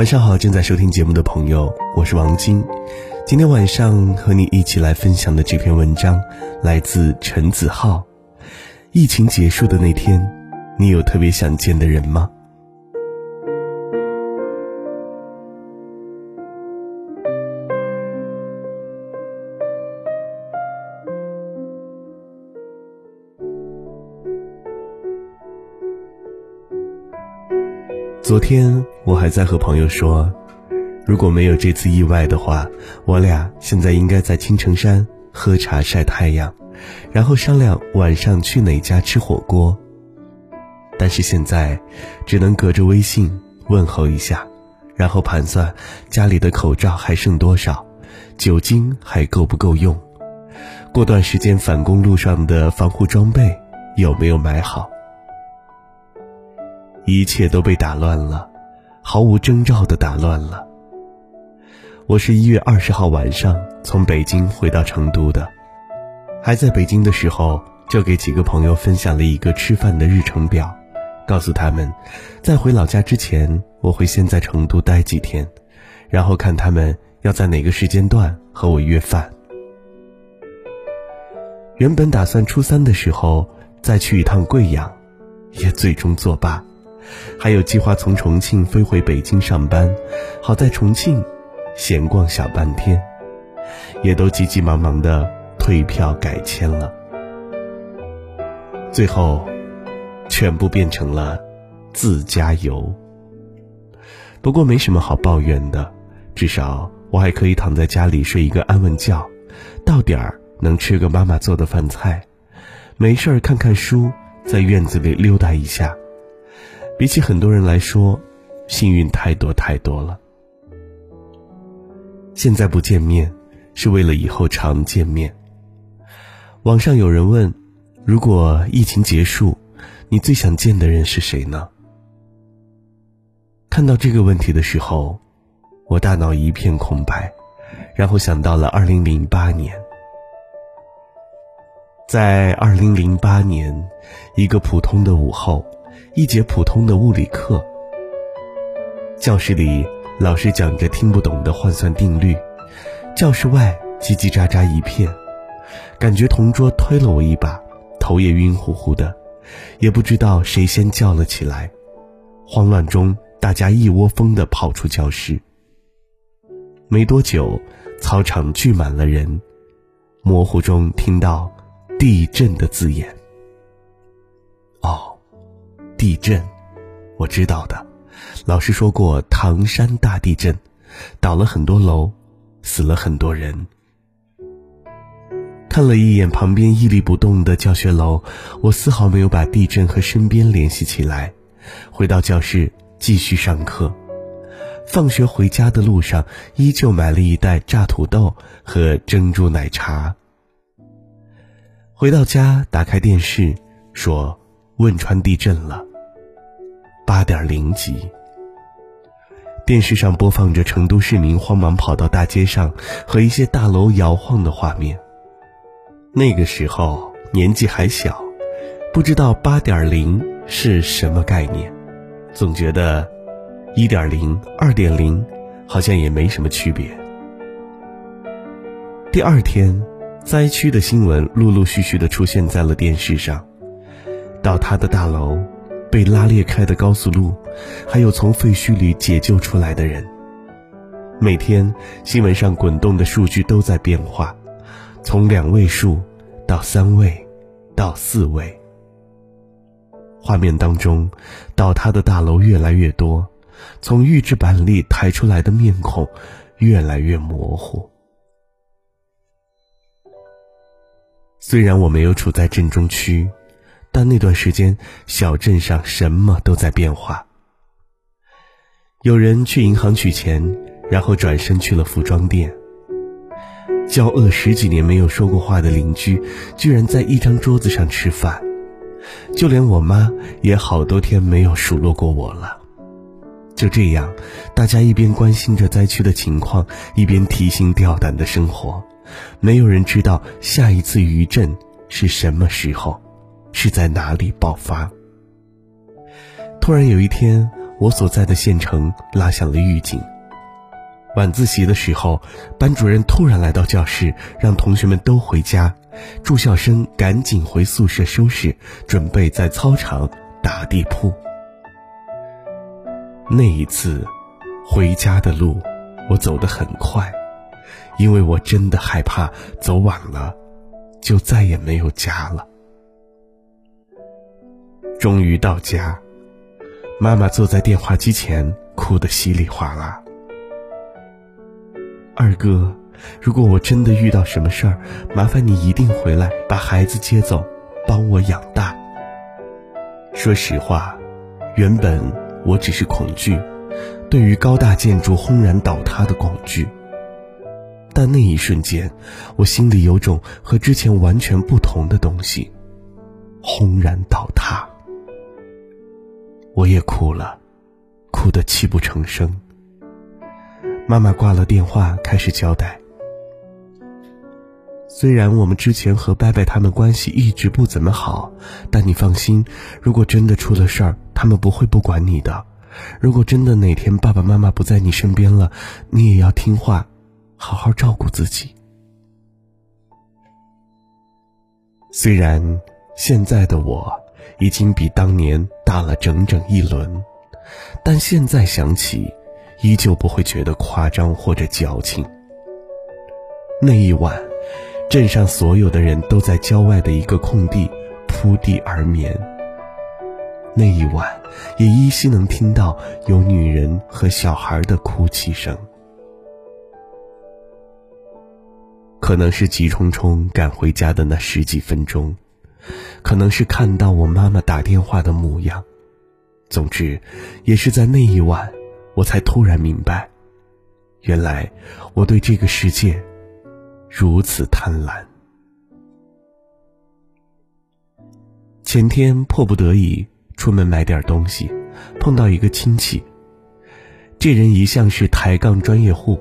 晚上好，正在收听节目的朋友，我是王晶。今天晚上和你一起来分享的这篇文章来自陈子浩。疫情结束的那天，你有特别想见的人吗？昨天我还在和朋友说，如果没有这次意外的话，我俩现在应该在青城山喝茶晒太阳，然后商量晚上去哪家吃火锅。但是现在，只能隔着微信问候一下，然后盘算家里的口罩还剩多少，酒精还够不够用，过段时间返工路上的防护装备有没有买好。一切都被打乱了，毫无征兆的打乱了。我是一月二十号晚上从北京回到成都的，还在北京的时候，就给几个朋友分享了一个吃饭的日程表，告诉他们，在回老家之前，我会先在成都待几天，然后看他们要在哪个时间段和我约饭。原本打算初三的时候再去一趟贵阳，也最终作罢。还有计划从重庆飞回北京上班，好在重庆闲逛小半天，也都急急忙忙的退票改签了。最后，全部变成了自驾游。不过没什么好抱怨的，至少我还可以躺在家里睡一个安稳觉，到点儿能吃个妈妈做的饭菜，没事儿看看书，在院子里溜达一下。比起很多人来说，幸运太多太多了。现在不见面，是为了以后常见面。网上有人问：如果疫情结束，你最想见的人是谁呢？看到这个问题的时候，我大脑一片空白，然后想到了二零零八年。在二零零八年，一个普通的午后。一节普通的物理课，教室里老师讲着听不懂的换算定律，教室外叽叽喳喳一片，感觉同桌推了我一把，头也晕乎乎的，也不知道谁先叫了起来。慌乱中，大家一窝蜂地跑出教室。没多久，操场聚满了人，模糊中听到“地震”的字眼。哦。地震，我知道的。老师说过，唐山大地震，倒了很多楼，死了很多人。看了一眼旁边屹立不动的教学楼，我丝毫没有把地震和身边联系起来。回到教室继续上课。放学回家的路上，依旧买了一袋炸土豆和珍珠奶茶。回到家，打开电视，说汶川地震了。八点零级。电视上播放着成都市民慌忙跑到大街上和一些大楼摇晃的画面。那个时候年纪还小，不知道八点零是什么概念，总觉得一点零、二点零好像也没什么区别。第二天，灾区的新闻陆陆续续的出现在了电视上，倒塌的大楼。被拉裂开的高速路，还有从废墟里解救出来的人。每天新闻上滚动的数据都在变化，从两位数到三位，到四位。画面当中，倒塌的大楼越来越多，从预制板里抬出来的面孔越来越模糊。虽然我没有处在震中区。但那段时间，小镇上什么都在变化。有人去银行取钱，然后转身去了服装店。交恶十几年没有说过话的邻居，居然在一张桌子上吃饭。就连我妈也好多天没有数落过我了。就这样，大家一边关心着灾区的情况，一边提心吊胆的生活。没有人知道下一次余震是什么时候。是在哪里爆发？突然有一天，我所在的县城拉响了预警。晚自习的时候，班主任突然来到教室，让同学们都回家，住校生赶紧回宿舍收拾，准备在操场打地铺。那一次，回家的路，我走得很快，因为我真的害怕走晚了，就再也没有家了。终于到家，妈妈坐在电话机前，哭得稀里哗啦。二哥，如果我真的遇到什么事儿，麻烦你一定回来把孩子接走，帮我养大。说实话，原本我只是恐惧，对于高大建筑轰然倒塌的恐惧。但那一瞬间，我心里有种和之前完全不同的东西，轰然倒塌。我也哭了，哭得泣不成声。妈妈挂了电话，开始交代。虽然我们之前和伯伯他们关系一直不怎么好，但你放心，如果真的出了事儿，他们不会不管你的。如果真的哪天爸爸妈妈不在你身边了，你也要听话，好好照顾自己。虽然现在的我已经比当年大了整整一轮，但现在想起。依旧不会觉得夸张或者矫情。那一晚，镇上所有的人都在郊外的一个空地铺地而眠。那一晚，也依稀能听到有女人和小孩的哭泣声。可能是急匆匆赶回家的那十几分钟，可能是看到我妈妈打电话的模样。总之，也是在那一晚。我才突然明白，原来我对这个世界如此贪婪。前天迫不得已出门买点东西，碰到一个亲戚。这人一向是抬杠专业户，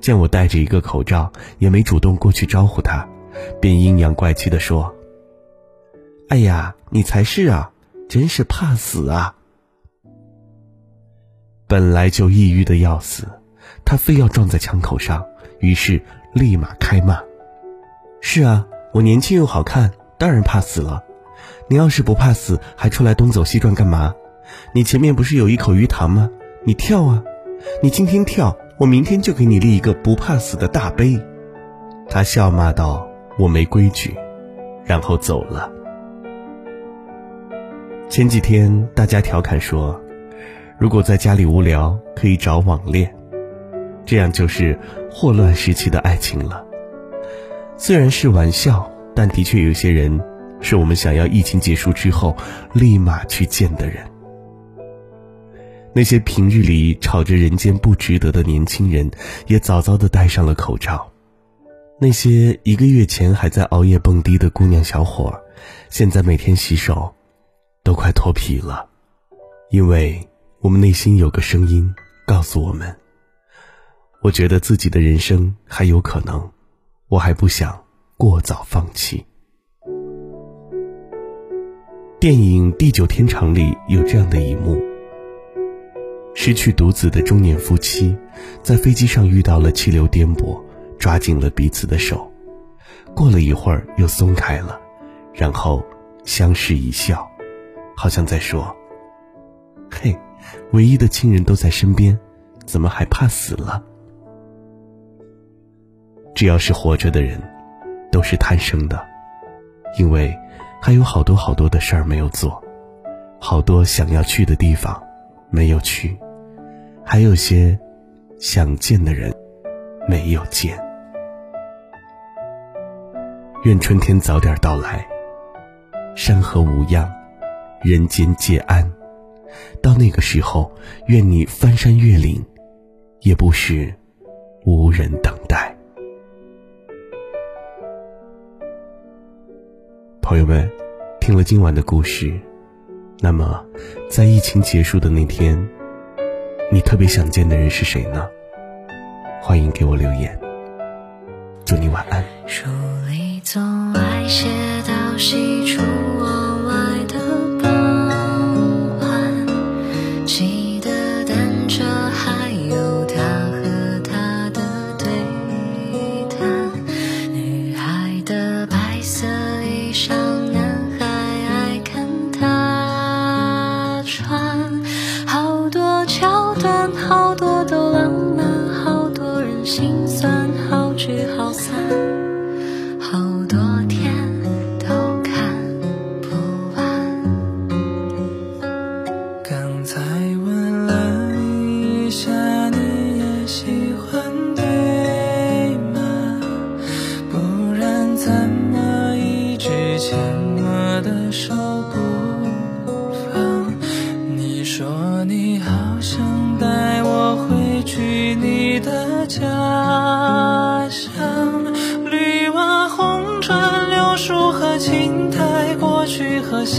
见我戴着一个口罩，也没主动过去招呼他，便阴阳怪气的说：“哎呀，你才是啊，真是怕死啊！”本来就抑郁的要死，他非要撞在枪口上，于是立马开骂：“是啊，我年轻又好看，当然怕死了。你要是不怕死，还出来东走西转干嘛？你前面不是有一口鱼塘吗？你跳啊！你今天跳，我明天就给你立一个不怕死的大碑。”他笑骂道：“我没规矩。”然后走了。前几天大家调侃说。如果在家里无聊，可以找网恋，这样就是霍乱时期的爱情了。虽然是玩笑，但的确有些人是我们想要疫情结束之后立马去见的人。那些平日里吵着人间不值得的年轻人，也早早的戴上了口罩。那些一个月前还在熬夜蹦迪的姑娘小伙，现在每天洗手都快脱皮了，因为。我们内心有个声音告诉我们：“我觉得自己的人生还有可能，我还不想过早放弃。”电影《地久天长》里有这样的一幕：失去独子的中年夫妻，在飞机上遇到了气流颠簸，抓紧了彼此的手，过了一会儿又松开了，然后相视一笑，好像在说：“嘿。”唯一的亲人都在身边，怎么还怕死了？只要是活着的人，都是贪生的，因为还有好多好多的事儿没有做，好多想要去的地方没有去，还有些想见的人没有见。愿春天早点到来，山河无恙，人间皆安。到那个时候，愿你翻山越岭，也不是无人等待。朋友们，听了今晚的故事，那么在疫情结束的那天，你特别想见的人是谁呢？欢迎给我留言。祝你晚安。书里总爱写到喜出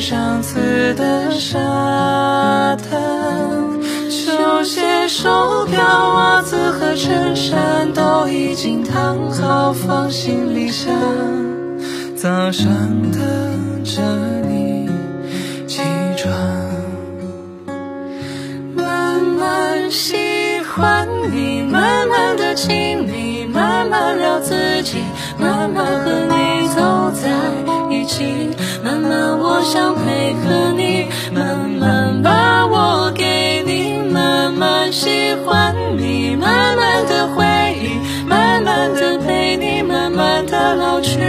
上次的沙滩，球鞋、手表、袜子和衬衫都已经烫好，放行李箱。早上等着你起床，慢慢喜欢你，慢慢的亲密，慢慢聊自己，慢慢和你走在一起，慢慢我想配合你，慢慢把我给你，慢慢喜欢你，慢慢的回忆，慢慢的陪你，慢慢的老去，